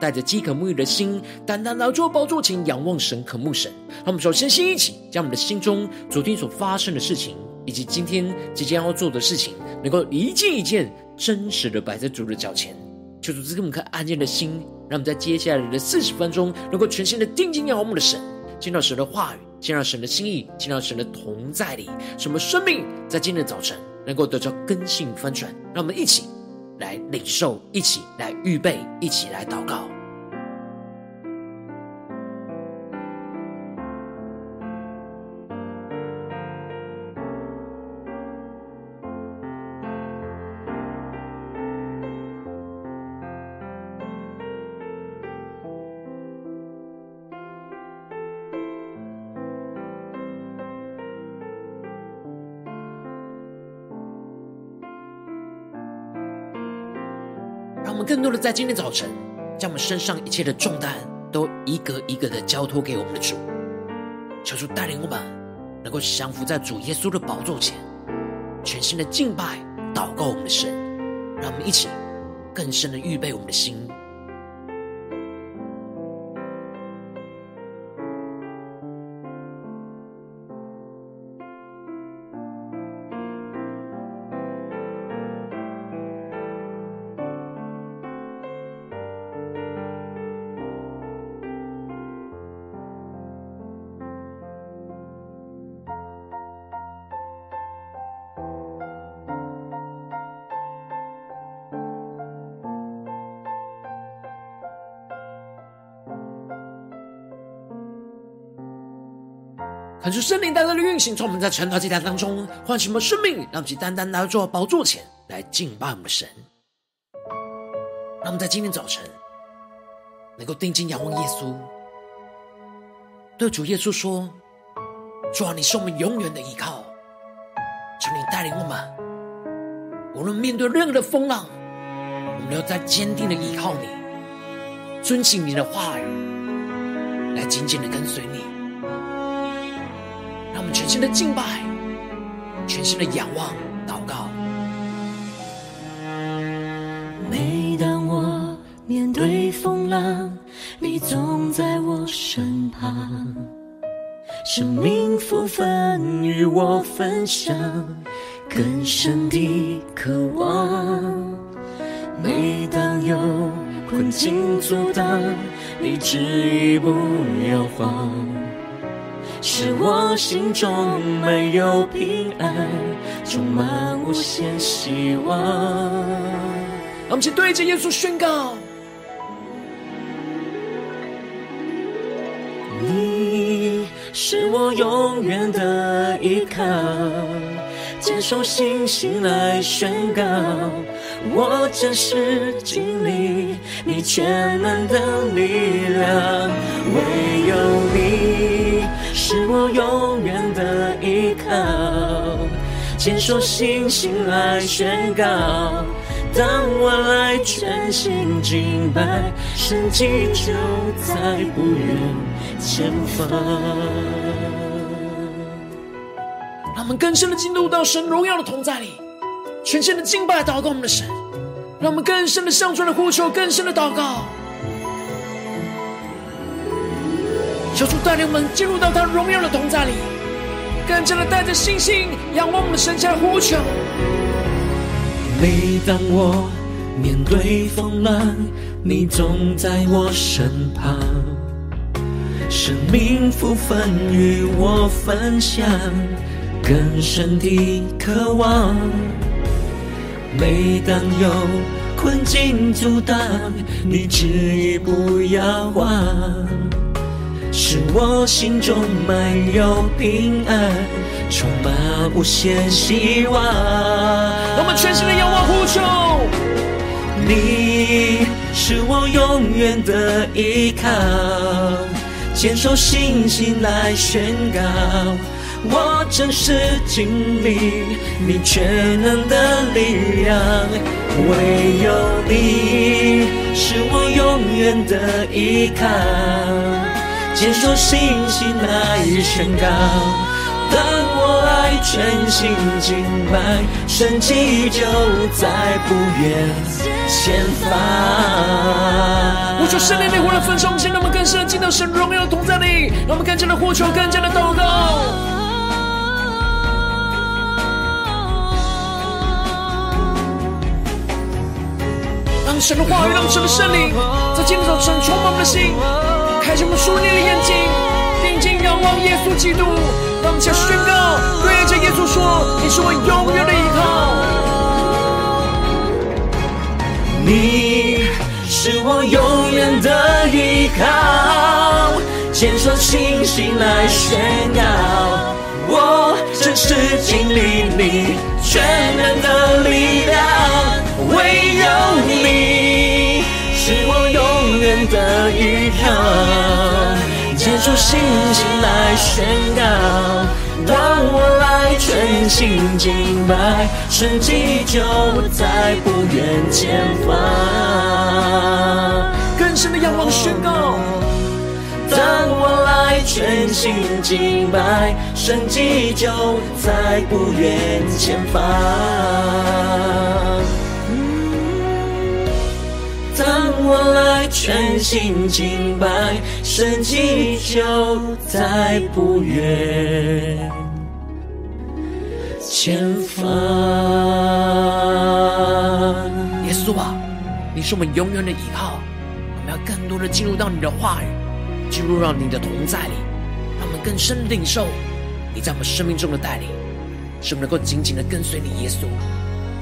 带着饥渴沐浴的心，单单来到宝座前仰望神、渴慕神。让我们首先先一起将我们的心中昨天所发生的事情，以及今天即将要做的事情，能够一件一件真实的摆在主的脚前。求主赐给我们颗安静的心，让我们在接下来的四十分钟，能够全心的定睛仰望我们的神，见到神的话语，见到神的心意，见到神的同在里，什么生命在今天的早晨能够得到更新翻转。让我们一起。来领受，一起来预备，一起来祷告。我们更多的在今天早晨，将我们身上一切的重担都一个一个的交托给我们的主，求主带领我们能够降服在主耶稣的宝座前，全新的敬拜、祷告我们的神，让我们一起更深的预备我们的心。圣灵带来的运行，从我们在晨祷祭坛当中唤醒我们生命，让我们单单来到宝座前来敬拜我们的神。让我们在今天早晨能够定睛仰望耶稣，对主耶稣说：“主啊，你是我们永远的依靠，求你带领我们，无论面对任何的风浪，我们都要再坚定的依靠你，遵行你的话语，来紧紧的跟随你。”全心的敬拜，全心的仰望、祷告。每当我面对风浪，你总在我身旁，生命福分与我分享，更深的渴望。每当有困境阻挡，你执意不摇晃。使我心中满有平安，充满无限希望。让我们一起对着耶稣宣告：你是我永远的依靠，坚守信心来宣告，我真实经历你全能的力量，唯有你。是我永远的依靠，坚守信心来宣告。当我来全心敬拜，神迹就在不远前方。让我们更深的进入到神荣耀的同在里，全心的敬拜祷告我们的神，让我们更深的向主的呼求，更深的祷告。求主带领我们进入到他荣耀的同在里，更加的带着信心仰望我们的神，向呼求。每当我面对风浪，你总在我身旁，生命福分与我分享，更深的渴望。每当有困境阻挡，你执意不摇晃。是我心中满有平安，充满无限希望。我们全心的仰望呼求，你是我永远的依靠，坚守信心来宣告。我真实经历你全能的力量，唯有你是我永远的依靠。坚守信心来宣告，当我爱全心敬拜，神迹就在不远前方。我求圣灵的火来焚烧，让我们更深进到神荣耀同在里，让我们更加的呼求，更加的祷告。让神的话语，让神的圣灵在今天早晨充满我们的心，开启我们属灵的眼睛，定睛仰望耶稣基督，让我们宣告，对着耶稣说：“你是我永远的依靠，你是我永远的依靠。”坚守信心来宣告，我真实经历你全能的力量。唯有你的依靠，坚守信心来宣告，当我来全心敬拜，神迹就在不远前方。更深的仰望宣告，当我来全心敬拜，神迹就在不远前方。我来全心敬拜，神迹就在不远前方。耶稣啊，你是我们永远的依靠，我们要更多的进入到你的话语，进入到你的同在里，让我们更深领受你在我们生命中的带领，使我们能够紧紧的跟随你，耶稣，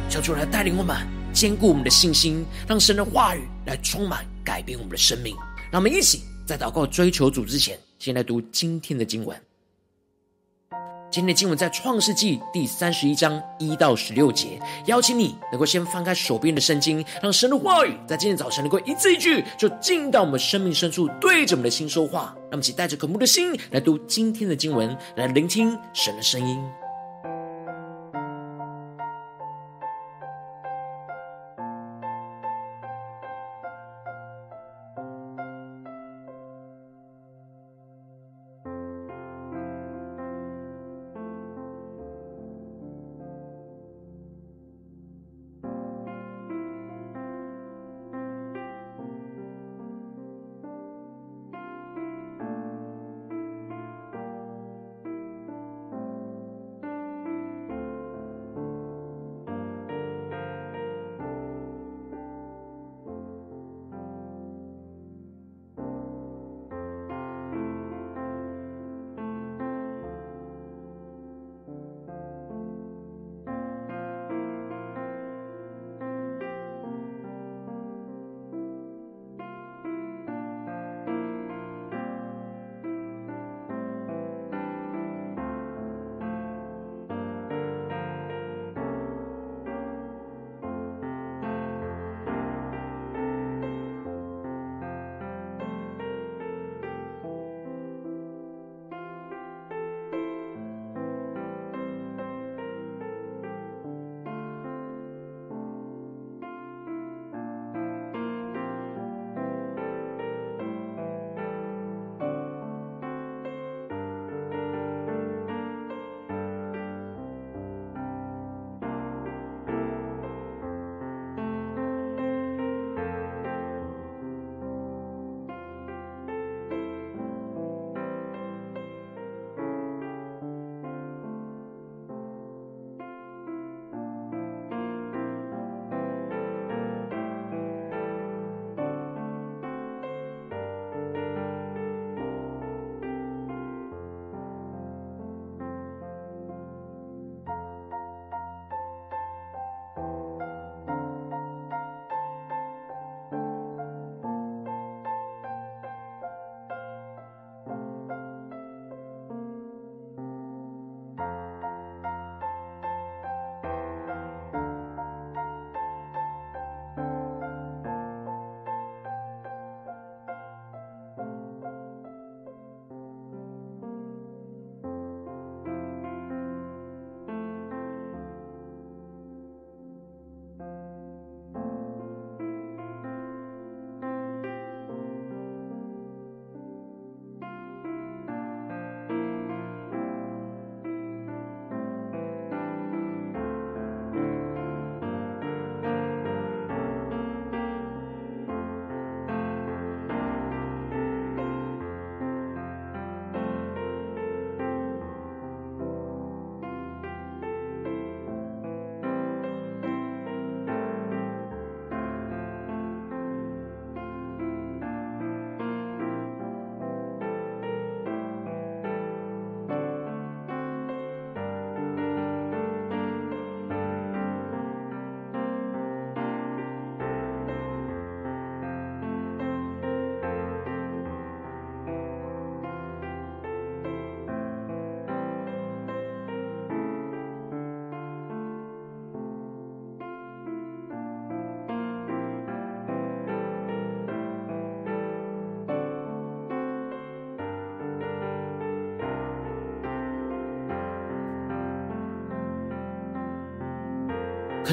求主来带领我们。坚固我们的信心，让神的话语来充满改变我们的生命。让我们一起在祷告追求主之前，先来读今天的经文。今天的经文在创世纪第三十一章一到十六节。邀请你能够先翻开手边的圣经，让神的话语在今天早晨能够一字一句，就进到我们生命深处，对着我们的心说话。让我们一起带着渴慕的心来读今天的经文，来聆听神的声音。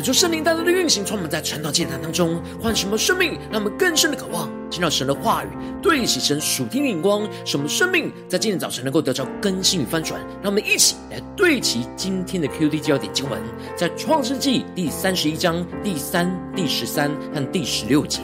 恳求圣灵大大的运行，充满在晨祷祭坛当中，唤醒我们生命，让我们更深的渴望听到神的话语，对齐神属天的眼光，使我们生命在今天早晨能够得到更新与翻转。让我们一起来对齐今天的 QD 焦点经文，在创世纪第三十一章第三、第十三和第十六节。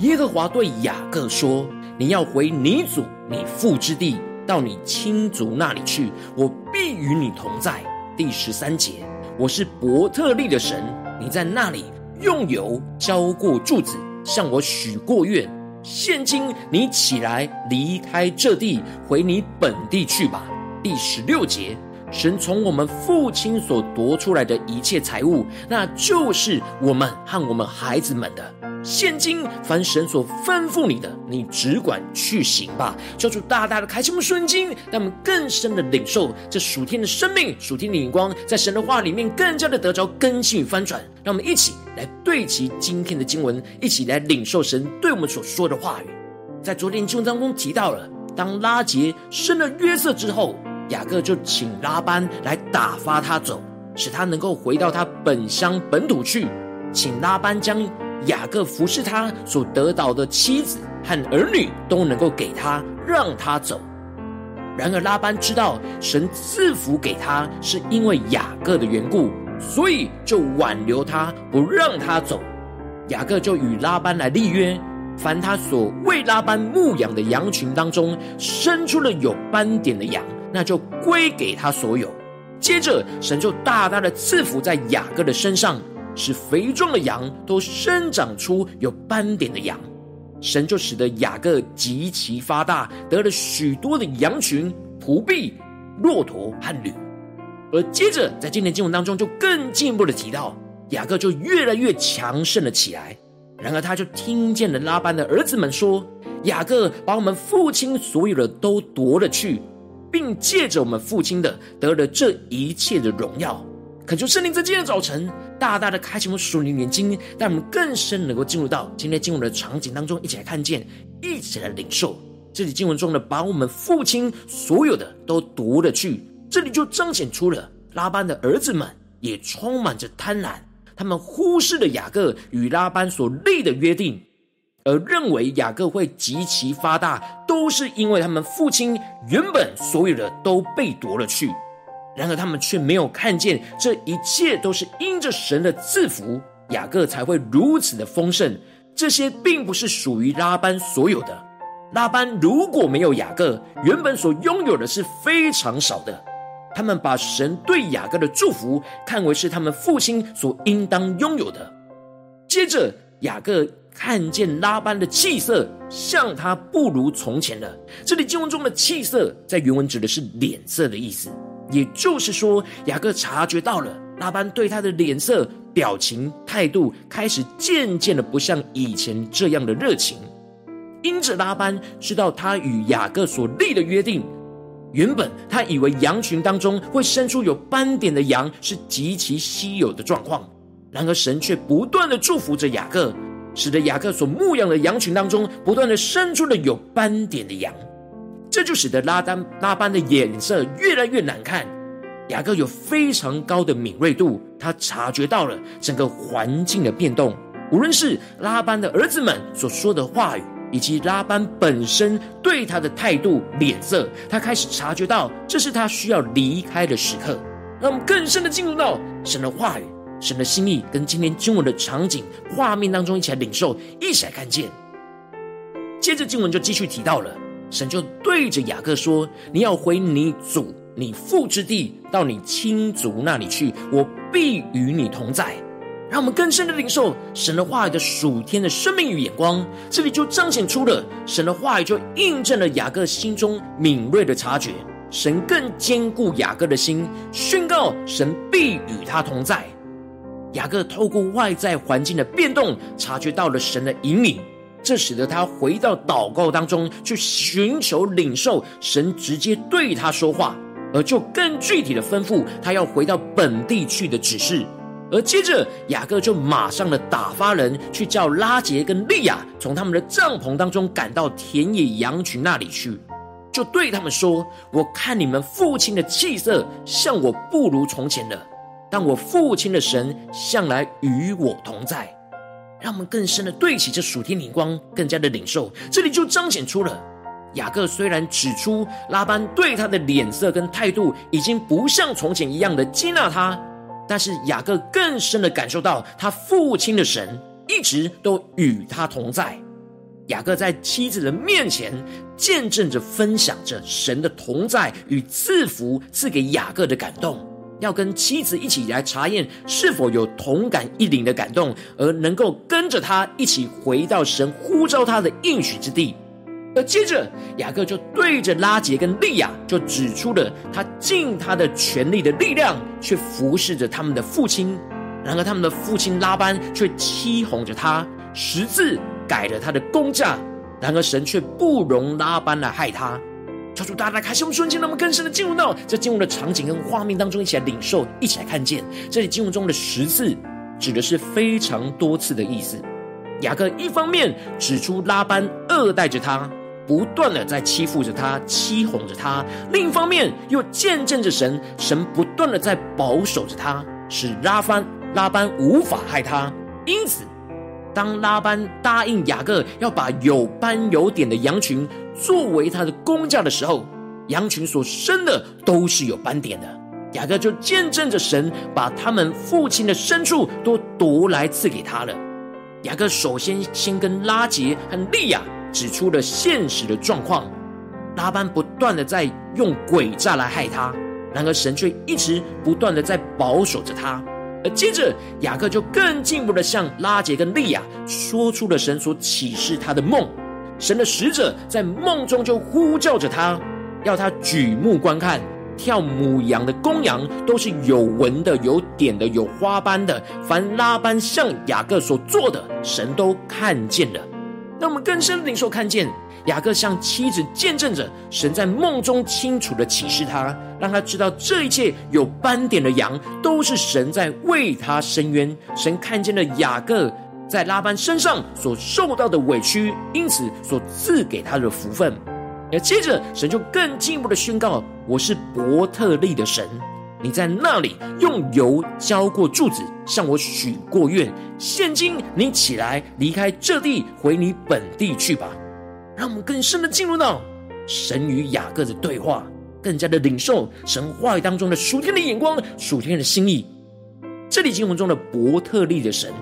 耶和华对雅各说：“你要回你祖、你父之地，到你亲族那里去，我必与你同在。”第十三节。我是伯特利的神，你在那里用油浇过柱子，向我许过愿。现今你起来离开这地，回你本地去吧。第十六节，神从我们父亲所夺出来的一切财物，那就是我们和我们孩子们的。现今，凡神所吩咐你的，你只管去行吧。求主大大的开启我们圣经，让我们更深的领受这属天的生命、属天的眼光，在神的话里面更加的得着更新与翻转。让我们一起来对齐今天的经文，一起来领受神对我们所说的话语。在昨天经文当中提到了，当拉结生了约瑟之后，雅各就请拉班来打发他走，使他能够回到他本乡本土去，请拉班将。雅各服侍他所得到的妻子和儿女都能够给他，让他走。然而拉班知道神赐福给他是因为雅各的缘故，所以就挽留他，不让他走。雅各就与拉班来立约，凡他所为拉班牧养的羊群当中生出了有斑点的羊，那就归给他所有。接着神就大大的赐福在雅各的身上。使肥壮的羊都生长出有斑点的羊，神就使得雅各极其发大，得了许多的羊群、仆婢、骆驼和驴。而接着在今天经文当中，就更进一步的提到，雅各就越来越强盛了起来。然而他就听见了拉班的儿子们说：“雅各把我们父亲所有的都夺了去，并借着我们父亲的得了这一切的荣耀。”恳求圣灵在今天早晨，大大的开启我们属灵眼睛，让我们更深能够进入到今天经文的场景当中，一起来看见，一起来领受。这里经文中的把我们父亲所有的都夺了去，这里就彰显出了拉班的儿子们也充满着贪婪，他们忽视了雅各与拉班所立的约定，而认为雅各会极其发大，都是因为他们父亲原本所有的都被夺了去。然而他们却没有看见，这一切都是因着神的赐福，雅各才会如此的丰盛。这些并不是属于拉班所有的。拉班如果没有雅各，原本所拥有的是非常少的。他们把神对雅各的祝福看为是他们父亲所应当拥有的。接着，雅各看见拉班的气色像他不如从前了。这里经文中的气色，在原文指的是脸色的意思。也就是说，雅各察觉到了拉班对他的脸色、表情、态度开始渐渐的不像以前这样的热情。因着拉班知道他与雅各所立的约定，原本他以为羊群当中会生出有斑点的羊是极其稀有的状况，然而神却不断的祝福着雅各，使得雅各所牧养的羊群当中不断的生出了有斑点的羊。这就使得拉丹拉班的眼色越来越难看。雅各有非常高的敏锐度，他察觉到了整个环境的变动，无论是拉班的儿子们所说的话语，以及拉班本身对他的态度、脸色，他开始察觉到这是他需要离开的时刻。让我们更深的进入到神的话语、神的心意，跟今天经文的场景画面当中一起来领受，一起来看见。接着经文就继续提到了。神就对着雅各说：“你要回你祖、你父之地，到你亲族那里去，我必与你同在。”让我们更深的领受神的话语的属天的生命与眼光。这里就彰显出了神的话语，就印证了雅各心中敏锐的察觉。神更坚固雅各的心，宣告神必与他同在。雅各透过外在环境的变动，察觉到了神的引领。这使得他回到祷告当中去寻求领受神直接对他说话，而就更具体的吩咐他要回到本地去的指示。而接着雅各就马上的打发人去叫拉结跟利亚从他们的帐篷当中赶到田野羊群那里去，就对他们说：“我看你们父亲的气色像我不如从前了。”但我父亲的神向来与我同在。让我们更深的对齐这属天灵光，更加的领受。这里就彰显出了雅各虽然指出拉班对他的脸色跟态度已经不像从前一样的接纳他，但是雅各更深的感受到他父亲的神一直都与他同在。雅各在妻子的面前见证着、分享着神的同在与赐福赐给雅各的感动，要跟妻子一起来查验是否有同感一灵的感动，而能够跟着他一起回到神呼召他的应许之地。而接着雅各就对着拉结跟利亚就指出了他尽他的全力的力量，去服侍着他们的父亲，然而他们的父亲拉班却欺哄着他，十字。改了他的工价，然而神却不容拉班来害他。求主大家来开启我们瞬间，让我们更深的进入到这进入的场景跟画面当中，一起来领受，一起来看见。这里进入中的十次指的是非常多次的意思。雅各一方面指出拉班恶待着他，不断的在欺负着他，欺哄着他；另一方面又见证着神，神不断的在保守着他，使拉班拉班无法害他。因此。当拉班答应雅各要把有斑有点的羊群作为他的工价的时候，羊群所生的都是有斑点的。雅各就见证着神把他们父亲的牲畜都夺来赐给他了。雅各首先先跟拉结和利亚指出了现实的状况，拉班不断的在用诡诈来害他，然而神却一直不断的在保守着他。而接着，雅各就更进一步的向拉结跟利亚说出了神所启示他的梦。神的使者在梦中就呼叫着他，要他举目观看，跳母羊的公羊都是有纹的、有点的、有花斑的。凡拉班向雅各所做的，神都看见了。让我们更深的领受看见。雅各向妻子见证着神在梦中清楚的启示他，让他知道这一切有斑点的羊都是神在为他伸冤。神看见了雅各在拉班身上所受到的委屈，因此所赐给他的福分。而接着，神就更进一步的宣告：“我是伯特利的神，你在那里用油浇过柱子，向我许过愿。现今你起来，离开这地，回你本地去吧。”让我们更深的进入到神与雅各的对话，更加的领受神话语当中的属天的眼光、属天的心意。这里经文中的伯特利的神，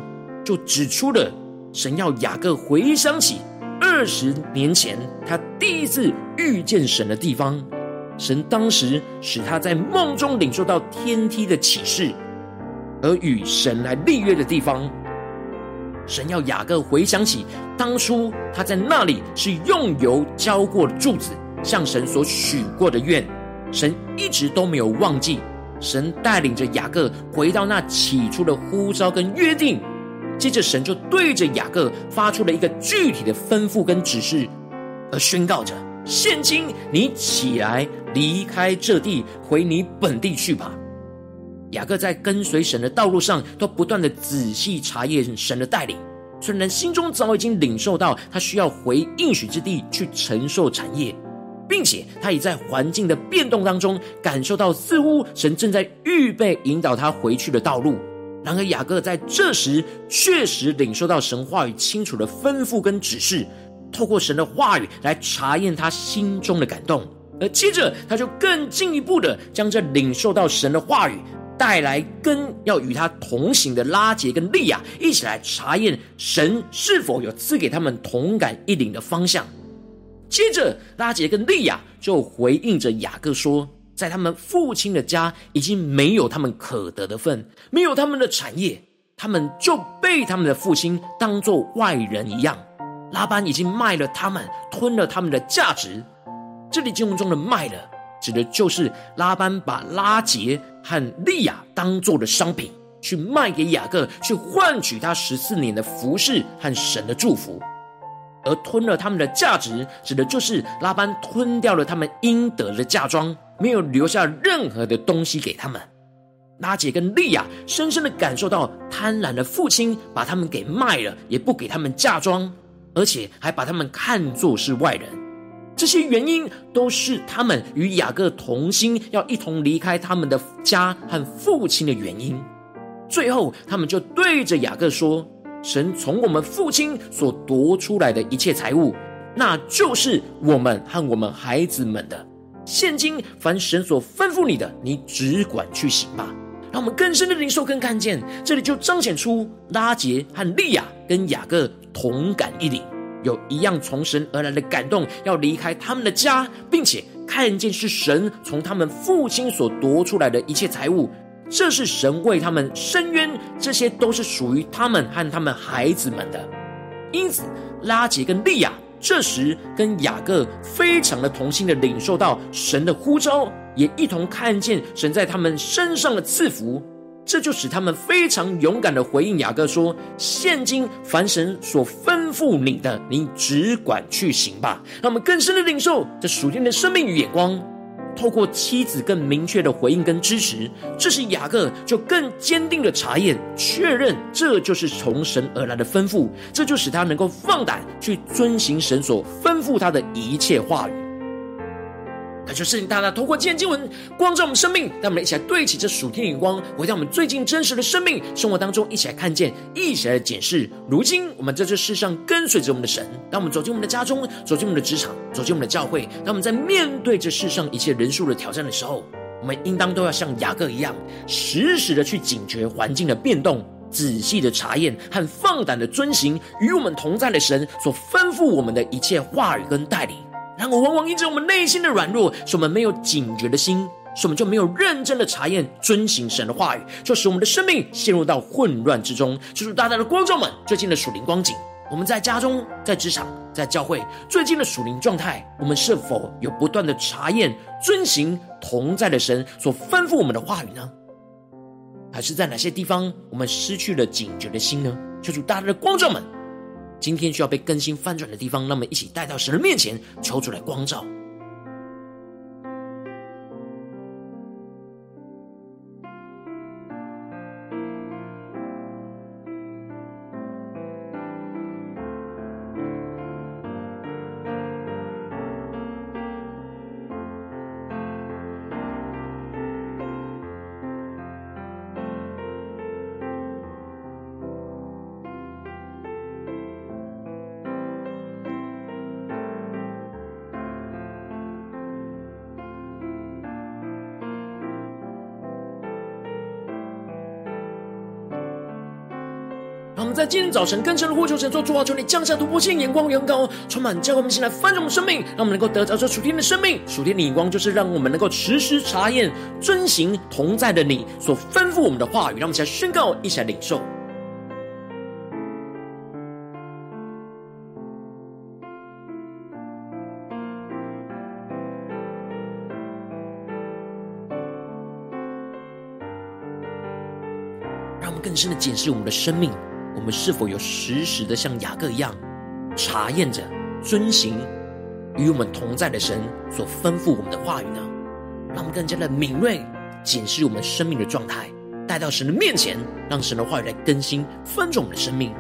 就指出了神要雅各回想起二十年前他第一次遇见神的地方，神当时使他在梦中领受到天梯的启示，而与神来立约的地方。神要雅各回想起当初他在那里是用油浇过的柱子，向神所许过的愿，神一直都没有忘记。神带领着雅各回到那起初的呼召跟约定，接着神就对着雅各发出了一个具体的吩咐跟指示，而宣告着：现今你起来离开这地，回你本地去吧。雅各在跟随神的道路上，都不断的仔细查验神的带领。虽然心中早已经领受到他需要回应许之地去承受产业，并且他也在环境的变动当中感受到似乎神正在预备引导他回去的道路。然而雅各在这时确实领受到神话语清楚的吩咐跟指示，透过神的话语来查验他心中的感动。而接着他就更进一步的将这领受到神的话语。带来跟要与他同行的拉结跟利亚一起来查验神是否有赐给他们同感一领的方向。接着，拉结跟利亚就回应着雅各说，在他们父亲的家已经没有他们可得的份，没有他们的产业，他们就被他们的父亲当做外人一样。拉班已经卖了他们，吞了他们的价值。这里经文中的卖了，指的就是拉班把拉结。和利亚当做的商品去卖给雅各，去换取他十四年的服侍和神的祝福，而吞了他们的价值，指的就是拉班吞掉了他们应得的嫁妆，没有留下任何的东西给他们。拉结跟利亚深深的感受到贪婪的父亲把他们给卖了，也不给他们嫁妆，而且还把他们看作是外人。这些原因都是他们与雅各同心，要一同离开他们的家和父亲的原因。最后，他们就对着雅各说：“神从我们父亲所夺出来的一切财物，那就是我们和我们孩子们的。现今凡神所吩咐你的，你只管去行吧。”让我们更深的领受跟看见，这里就彰显出拉结和利亚跟雅各同感一灵，有一样从神而来的感动，要离开他们的家，并且看见是神从他们父亲所夺出来的一切财物。这是神为他们伸冤，这些都是属于他们和他们孩子们的。因此，拉结跟利亚这时跟雅各非常的同心的领受到神的呼召，也一同看见神在他们身上的赐福，这就使他们非常勇敢的回应雅各说：“现今凡神所吩咐你的，你只管去行吧。”让我们更深的领受这属天的生命与眼光。透过妻子更明确的回应跟支持，这时雅各就更坚定的查验确认，这就是从神而来的吩咐，这就使他能够放胆去遵行神所吩咐他的一切话语。感谢圣灵大大透过今天经文光照我们生命，让我们一起来对齐这属天的眼光，回到我们最近真实的生命生活当中，一起来看见，一起来检视。如今我们在这世上跟随着我们的神，当我们走进我们的家中，走进我们的职场，走进我们的教会，当我们在面对这世上一切人数的挑战的时候，我们应当都要像雅各一样，时时的去警觉环境的变动，仔细的查验和放胆的遵行与我们同在的神所吩咐我们的一切话语跟带领。然而，往往因着我们内心的软弱，使我们没有警觉的心，使我们就没有认真的查验、遵行神的话语，就使我们的生命陷入到混乱之中。就是大大的光照们最近的属灵光景，我们在家中、在职场、在教会最近的属灵状态，我们是否有不断的查验、遵行同在的神所吩咐我们的话语呢？还是在哪些地方我们失去了警觉的心呢？就是大大的光照们。今天需要被更新翻转的地方，那么一起带到神的面前，求出来光照。在今天早晨更深的呼求神，做主啊，求你降下突破性眼光，远高充满，叫我们先来翻转我们生命，让我们能够得着这属天的生命。属天的眼光就是让我们能够时时查验、遵行同在的你所吩咐我们的话语。让我们一起来宣告，一起来领受。让我们更深的检视我们的生命。我们是否有实时的像雅各一样，查验着遵行与我们同在的神所吩咐我们的话语呢？让我们更加的敏锐，检视我们生命的状态，带到神的面前，让神的话语来更新翻转我们的生命。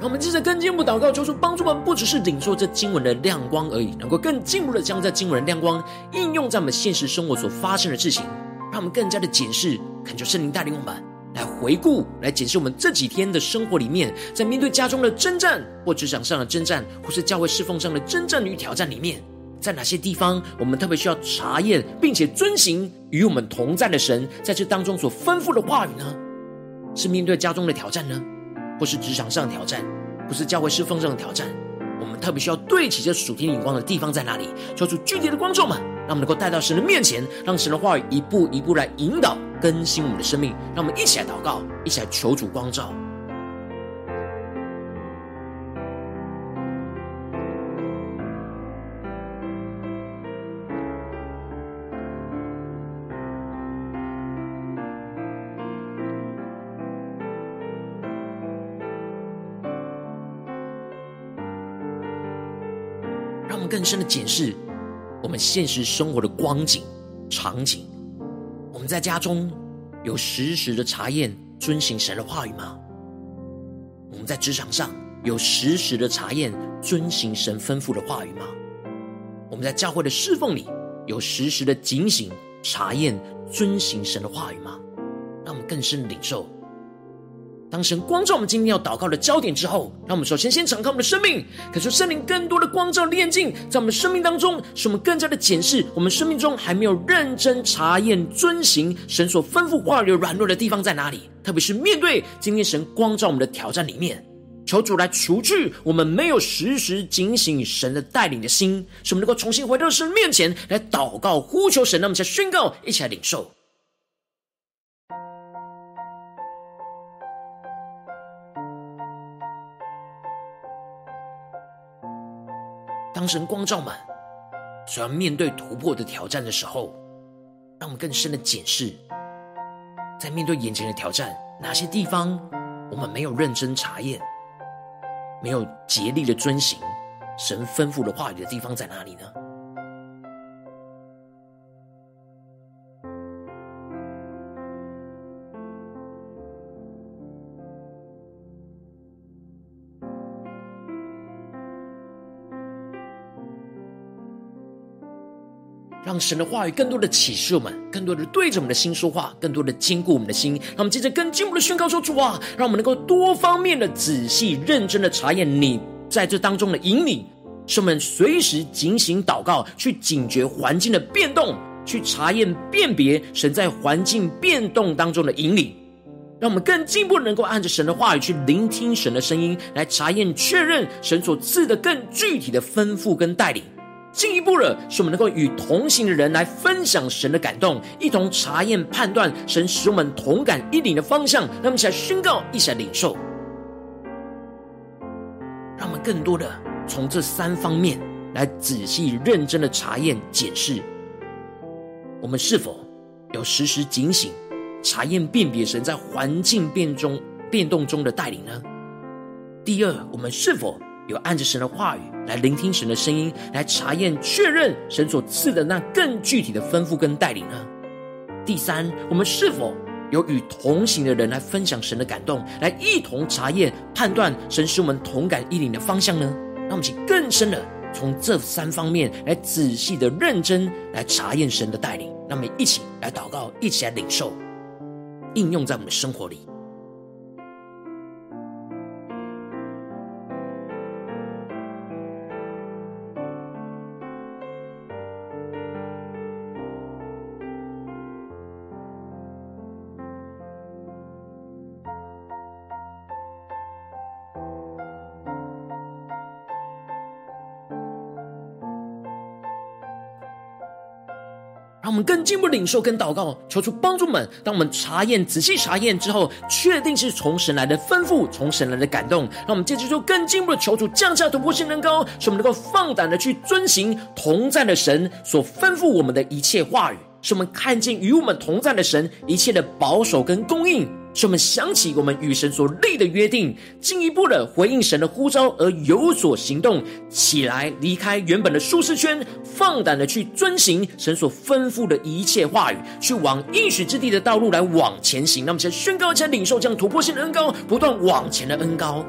让我们接着更进一步祷告，求主帮助我们，不只是领受这经文的亮光而已，能够更进一步的将这经文的亮光应用在我们现实生活所发生的事情，让我们更加的检视，恳求圣灵带领我们来回顾、来检视我们这几天的生活里面，在面对家中的征战，或职场上的征战，或是教会侍奉上的征战与挑战里面，在哪些地方我们特别需要查验，并且遵行与我们同在的神在这当中所吩咐的话语呢？是面对家中的挑战呢？或是职场上的挑战，不是教会侍奉上的挑战，我们特别需要对齐这属天眼光的地方在哪里？求主具体的光照们，让我们能够带到神的面前，让神的话语一步一步来引导更新我们的生命。让我们一起来祷告，一起来求主光照。让我们更深的检视我们现实生活的光景场景。我们在家中有时时的查验遵行神的话语吗？我们在职场上有时时的查验遵行神吩咐的话语吗？我们在教会的侍奉里有时时的警醒查验遵行神的话语吗？让我们更深的领受。当神光照我们今天要祷告的焦点之后，让我们首先先敞开我们的生命，感受圣灵更多的光照炼净，在我们生命当中，使我们更加的检视我们生命中还没有认真查验遵行神所吩咐话语软弱的地方在哪里。特别是面对今天神光照我们的挑战里面，求主来除去我们没有时时警醒神的带领的心，使我们能够重新回到神面前来祷告呼求神。让我们先宣告，一起来领受。当神光照们，所要面对突破的挑战的时候，让我们更深的检视，在面对眼前的挑战，哪些地方我们没有认真查验，没有竭力的遵行神吩咐的话语的地方在哪里呢？让神的话语更多的启示我们，更多的对着我们的心说话，更多的坚固我们的心。让我们接着更进一步的宣告说：主啊，让我们能够多方面的仔细认真的查验你在这当中的引领，使我们随时警醒祷告，去警觉环境的变动，去查验辨别神在环境变动当中的引领。让我们更进一步能够按着神的话语去聆听神的声音，来查验确认神所赐的更具体的吩咐跟带领。进一步了，使我们能够与同行的人来分享神的感动，一同查验判断神使我们同感一领的方向。让我们一起来宣告，一起来领受，让我们更多的从这三方面来仔细认真的查验检视，我们是否有时时警醒查验辨别神在环境变中变动中的带领呢？第二，我们是否有按着神的话语来聆听神的声音，来查验确认神所赐的那更具体的吩咐跟带领呢？第三，我们是否有与同行的人来分享神的感动，来一同查验判断神使我们同感一灵的方向呢？让我们请更深的从这三方面来仔细的认真来查验神的带领，让我们一起来祷告，一起来领受，应用在我们的生活里。更进一步领受跟祷告，求出帮助们。当我们查验、仔细查验之后，确定是从神来的吩咐，从神来的感动。让我们接着就更进一步的求主降下突破性能高，使我们能够放胆的去遵行同在的神所吩咐我们的一切话语，使我们看见与我们同在的神一切的保守跟供应。使我们想起我们与神所立的约定，进一步的回应神的呼召而有所行动起来，离开原本的舒适圈，放胆的去遵行神所吩咐的一切话语，去往应许之地的道路来往前行。那么，先宣告，先领受这样突破性的恩高，不断往前的恩膏。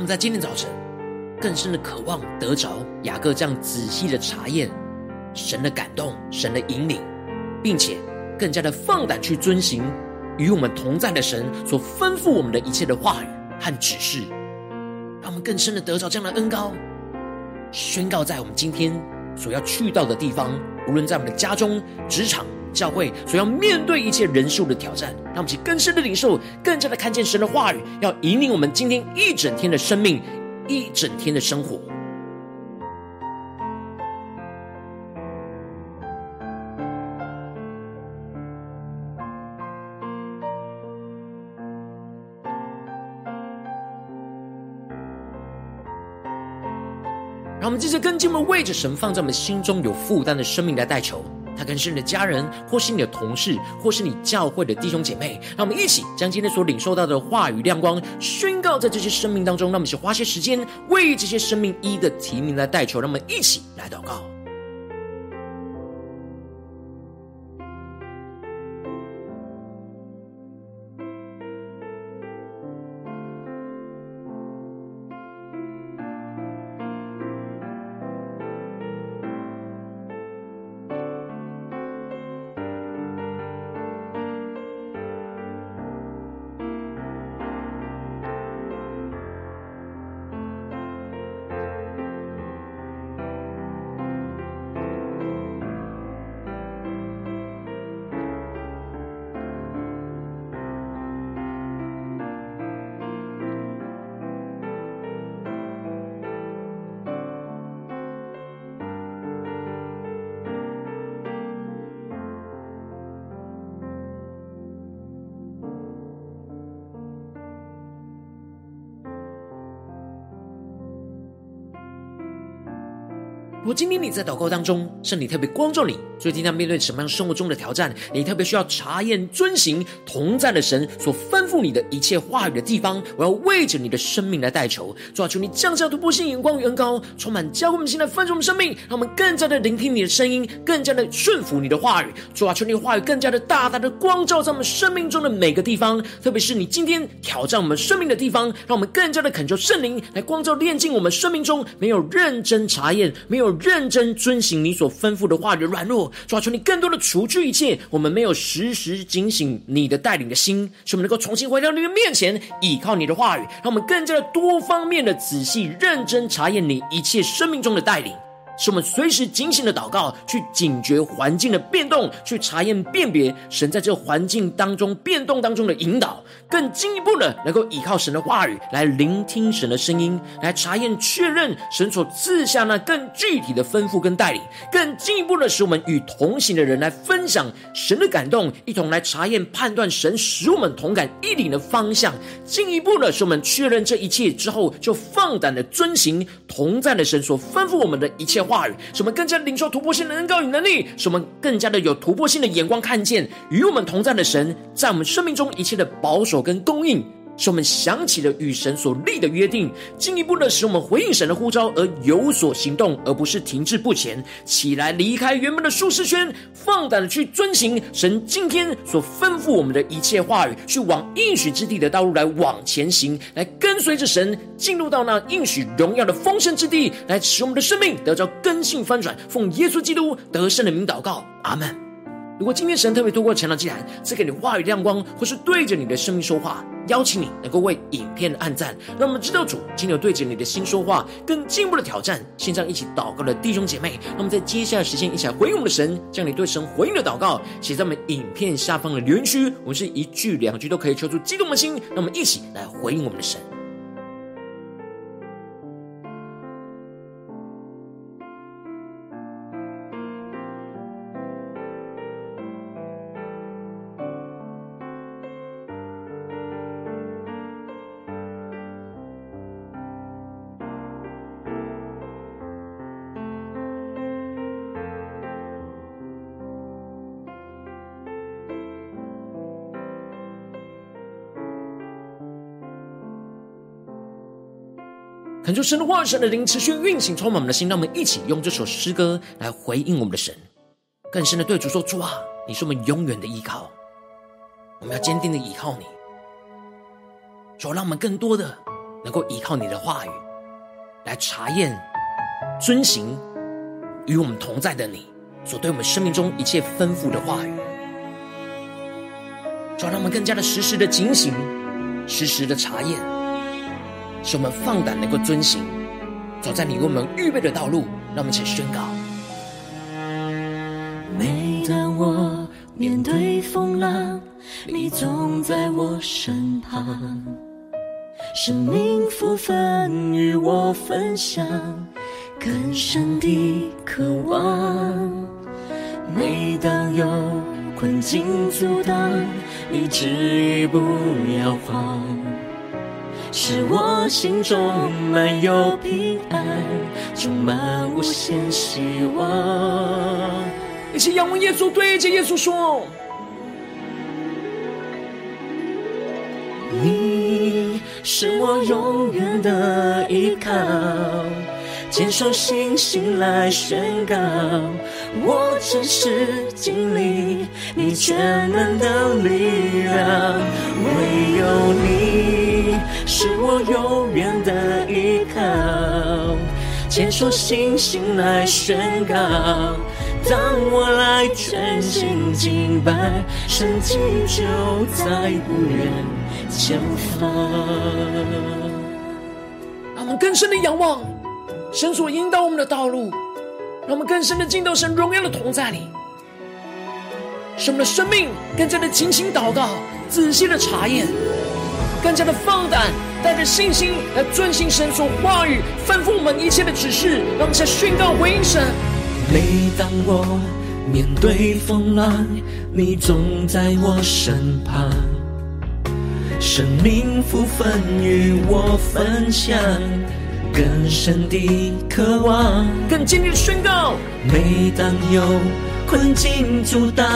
我们在今天早晨更深的渴望得着雅各这样仔细的查验神的感动、神的引领，并且更加的放胆去遵行，与我们同在的神所吩咐我们的一切的话语和指示，让我们更深的得着这样的恩膏，宣告在我们今天所要去到的地方，无论在我们的家中、职场、教会，所要面对一切人数的挑战，让我们去更深的领受，更加的看见神的话语，要引领我们今天一整天的生命，一整天的生活。让我们继续跟进，我们为着神放在我们心中有负担的生命来代求。他可能是你的家人，或是你的同事，或是你教会的弟兄姐妹。让我们一起将今天所领受到的话语亮光宣告在这些生命当中。让我们一起花些时间为这些生命一的提名来代求。让我们一起来祷告。今天你在祷告当中，圣灵特别光照你，最近在面对什么样生活中的挑战，你特别需要查验遵行同在的神所吩咐你的一切话语的地方，我要为着你的生命来代求，主啊，求你降下突破性眼光与恩膏，充满教会我们现在丰盛生命，让我们更加的聆听你的声音，更加的顺服你的话语，主啊，求你的话语更加的大大的光照在我们生命中的每个地方，特别是你今天挑战我们生命的地方，让我们更加的恳求圣灵来光照炼净我们生命中没有认真查验，没有。认真遵行你所吩咐的话语的软弱，抓住你更多的除去一切我们没有时时警醒你的带领的心，使我们能够重新回到你的面前，依靠你的话语，让我们更加的多方面的仔细认真查验你一切生命中的带领。是我们随时警醒的祷告，去警觉环境的变动，去查验辨别神在这环境当中变动当中的引导，更进一步的能够依靠神的话语来聆听神的声音，来查验确认神所赐下那更具体的吩咐跟带领，更进一步的使我们与同行的人来分享神的感动，一同来查验判断神使我们同感一领的方向，进一步的使我们确认这一切之后，就放胆的遵行同在的神所吩咐我们的一切话语，使我们更加领受突破性的恩膏与能力，使我们更加的有突破性的眼光，看见与我们同在的神，在我们生命中一切的保守跟供应。使我们想起了与神所立的约定，进一步的使我们回应神的呼召而有所行动，而不是停滞不前。起来离开原本的舒适圈，放胆的去遵行神今天所吩咐我们的一切话语，去往应许之地的道路来往前行，来跟随着神进入到那应许荣耀的丰盛之地，来使我们的生命得着根性翻转。奉耶稣基督得胜的名祷告，阿门。如果今天神特别透过晨祷祭坛赐给你话语亮光，或是对着你的生命说话，邀请你能够为影片按赞，让我们知道主今天有对着你的心说话，更进一步的挑战。线上一起祷告的弟兄姐妹，那么在接下来时间一起来回应我们的神，将你对神回应的祷告写在我们影片下方的留言区，我们是一句两句都可以抽出激动的心，让我们一起来回应我们的神。求神的话语、神的灵持续运行，充满我们的心。让我们一起用这首诗歌来回应我们的神，更深的对主说：主啊，你是我们永远的依靠，我们要坚定的依靠你。主，让我们更多的能够依靠你的话语，来查验、遵行与我们同在的你所对我们生命中一切吩咐的话语。主让我们更加的时时的警醒，时时的查验，使我们放胆能够遵行，走在你为我们预备的道路。让我们一起宣告。每当我面对风浪，你总在我身旁，生命福分与我分享，更深的渴望。每当有困境阻挡，你执意不摇晃，是我心中满有平安，充满无限希望。一起仰望耶稣，对着耶稣说：“你是我永远的依靠。”坚守信心来宣告，我真实经历你全能的力量。唯有你是我永远的依靠，坚守信心来宣告，当我来全心敬拜，神迹就在不远前方。让我们更深的仰望。神所引导我们的道路，让我们更深的进到神荣耀的同在里，使我们的生命更加的精心祷告，仔细的查验，更加的放胆，带着信心来遵行神所话语吩咐我们一切的指示，让我们在宣告回应神。每当我面对风浪，你总在我身旁，生命福分与我分享。更深的渴望，更坚定的宣告。每当有困境阻挡，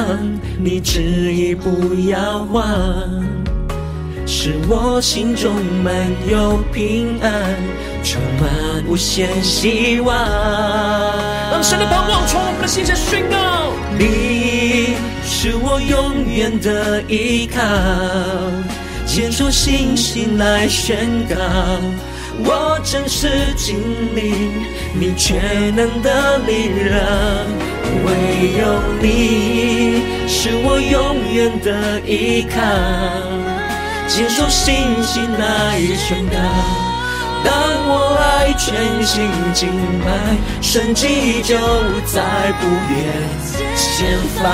你执意不摇晃，使我心中满有平安，充满无限希望。让神的盼望。从我们的心间宣告。你是我永远的依靠，坚守信心来宣告。我真实经历你却能的力量，唯有你是我永远的依靠，接受信心来宣告，当我爱全心敬拜，神迹就在不远前方。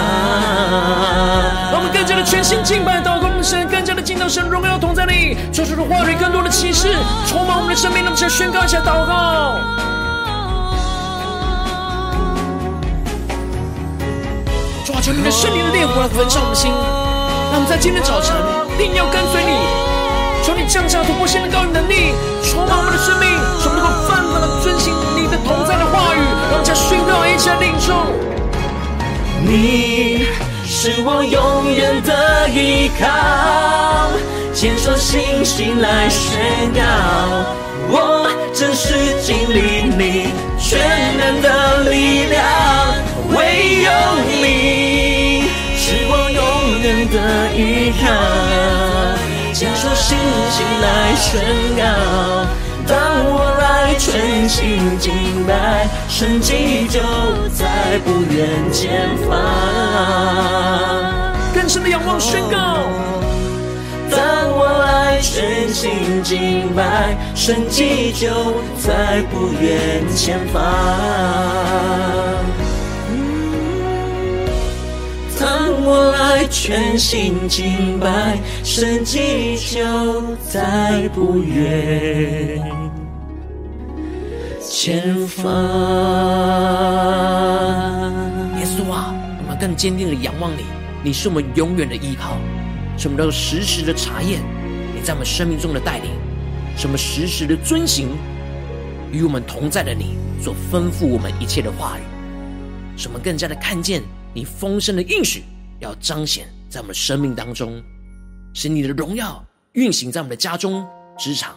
让我们更加的全心敬拜，祷告我们神，更加的敬到神荣耀同在里，求主的话语更多的启示，充满我们的生命。那我们先宣告一下祷告。主啊，求你的圣灵的烈火来焚烧我们的心，让我们在今天早晨定要跟随你。求你降下突破性的高与能力，充满我们的生命，使我们能够范范的遵行你的同在的话语，让我们再宣告一下领受。你是我永远的依靠，坚守信心来宣告，我真实经历你全能的力量，唯有你是我永远的依靠，信心来宣告。当我来全心敬拜，神迹就在不远前方。更深的仰望宣告。当我来全心敬拜，神迹就在不远前方。来全心敬拜，神迹就在不远。前方，耶稣啊，我们更坚定的仰望你，你是我们永远的依靠，什么都时时的查验你在我们生命中的带领，使我们时时的遵行与我们同在的你所吩咐我们一切的话语，什么更加的看见你丰盛的应许要彰显在我们生命当中，使你的荣耀运行在我们的家中、职场、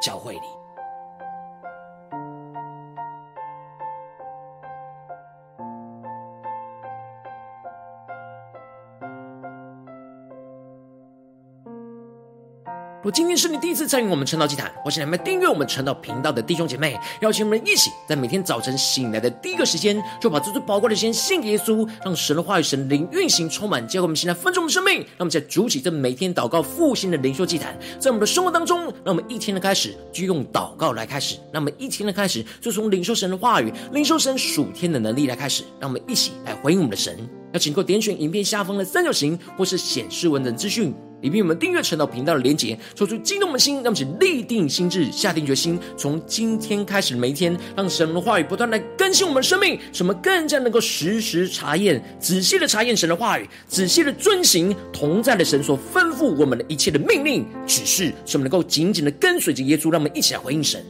教会里。我今天是你第一次参与我们晨祷祭坛，或是你们订阅我们晨祷频道的弟兄姐妹，邀请我们一起在每天早晨醒来的第一个时间，就把这最宝贵的时间献给耶稣，让神的话语、神灵运行充满，教给我们现在分盛我们生命。让我们在主起这每天祷告复兴的灵修祭坛，在我们的生活当中，让我们一天的开始就用祷告来开始，让我们一天的开始就从领受神的话语、领受神属天的能力来开始，让我们一起来回应我们的神。要请各位点选影片下方的三角形，或是显示文字资讯。里面我们订阅陈祷频道的连接，说出激动的心，让我们起立定心智，下定决心，从今天开始每一天，让神的话语不断的更新我们的生命，什么更加能够实时查验、仔细的查验神的话语，仔细的遵行同在的神所吩咐我们的一切的命令指示，什么能够紧紧的跟随着耶稣，让我们一起来回应神。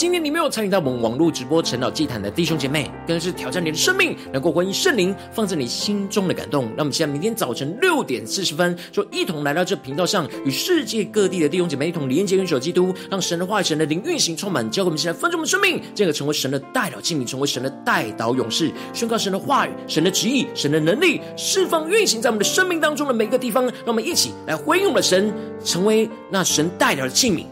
今天你没有参与到我们网络直播晨祷祭坛的弟兄姐妹，更是挑战你的生命，能够回应圣灵放在你心中的感动。那我们现在明天早晨六点四十分，就一同来到这频道上，与世界各地的弟兄姐妹一同连接、元首基督，让神的话语、神的灵运行充满，教给我们。现在分盛我们。生命，这个成为神的代祷器皿，成为神的代祷勇士，宣告神的话语、神的旨意、神的能力释放运行在我们。的生命当中的每个地方。让我们。一起来回应我们。的神，成为那神代表的器皿。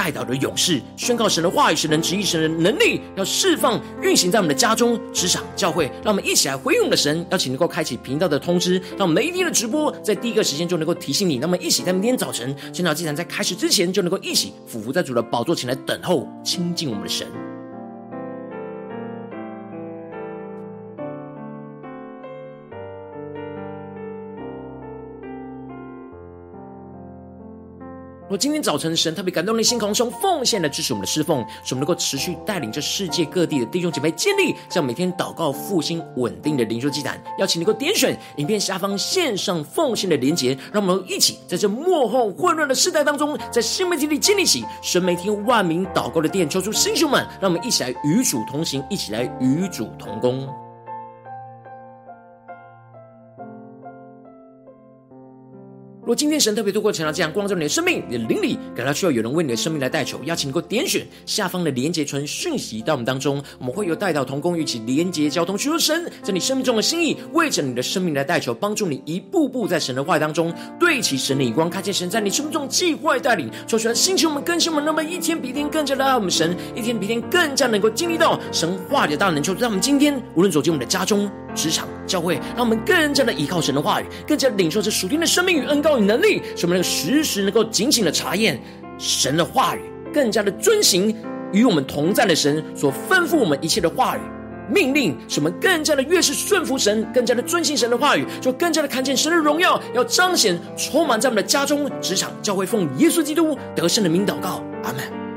代祷的勇士，宣告神的话语、神的旨意、神的能力，要释放运行在我们的家中、职场、教会。让我们一起来回应我们的神，邀请能够开启频道的通知，让我们每天的直播在第一个时间就能够提醒你。那么，一起在明天早晨晨祷祭坛在开始之前，就能够一起俯伏在主的宝座前来等候亲近我们的神。若今天早晨神特别感动你心，空中奉献来支持我们的侍奉，使我们能够持续带领着世界各地的弟兄姐妹建立这样每天祷告复兴稳定的灵修祭坛。邀请你能够点选影片下方线上奉献的连结，让我们一起在这幕后混乱的世代当中，在新媒体里建立起神每天万名祷告的殿。求主弟兄们，让我们一起来与主同行，一起来与主同工。若今天神特别透过晨祷这样光照你的生命，你的灵里感到需要有人为你的生命来代求，邀请你给我点选下方的连结传讯息到我们当中，我们会有代祷同工一起连结交通，寻求神在你生命中的心意，为着你的生命来代求，帮助你一步步在神的话语当中对齐神的眼光，看见神在你生命中计划带领，求神兴起我们更新我们，那么一天比一天更加的爱我们神，一天比一天更加能够经历到神话语的大能，就在我们今天无论走进我们的家中。职场教会，让我们更加的依靠神的话语，更加领受这属天的生命与恩膏能力，使我们能时时能够警醒的查验神的话语，更加的遵行与我们同在的神所吩咐我们一切的话语命令，使我们更加的越是顺服神，更加的遵行神的话语，就更加的看见神的荣耀，要彰显充满在我们的家中、职场、教会，奉耶稣基督得胜的名祷告。阿门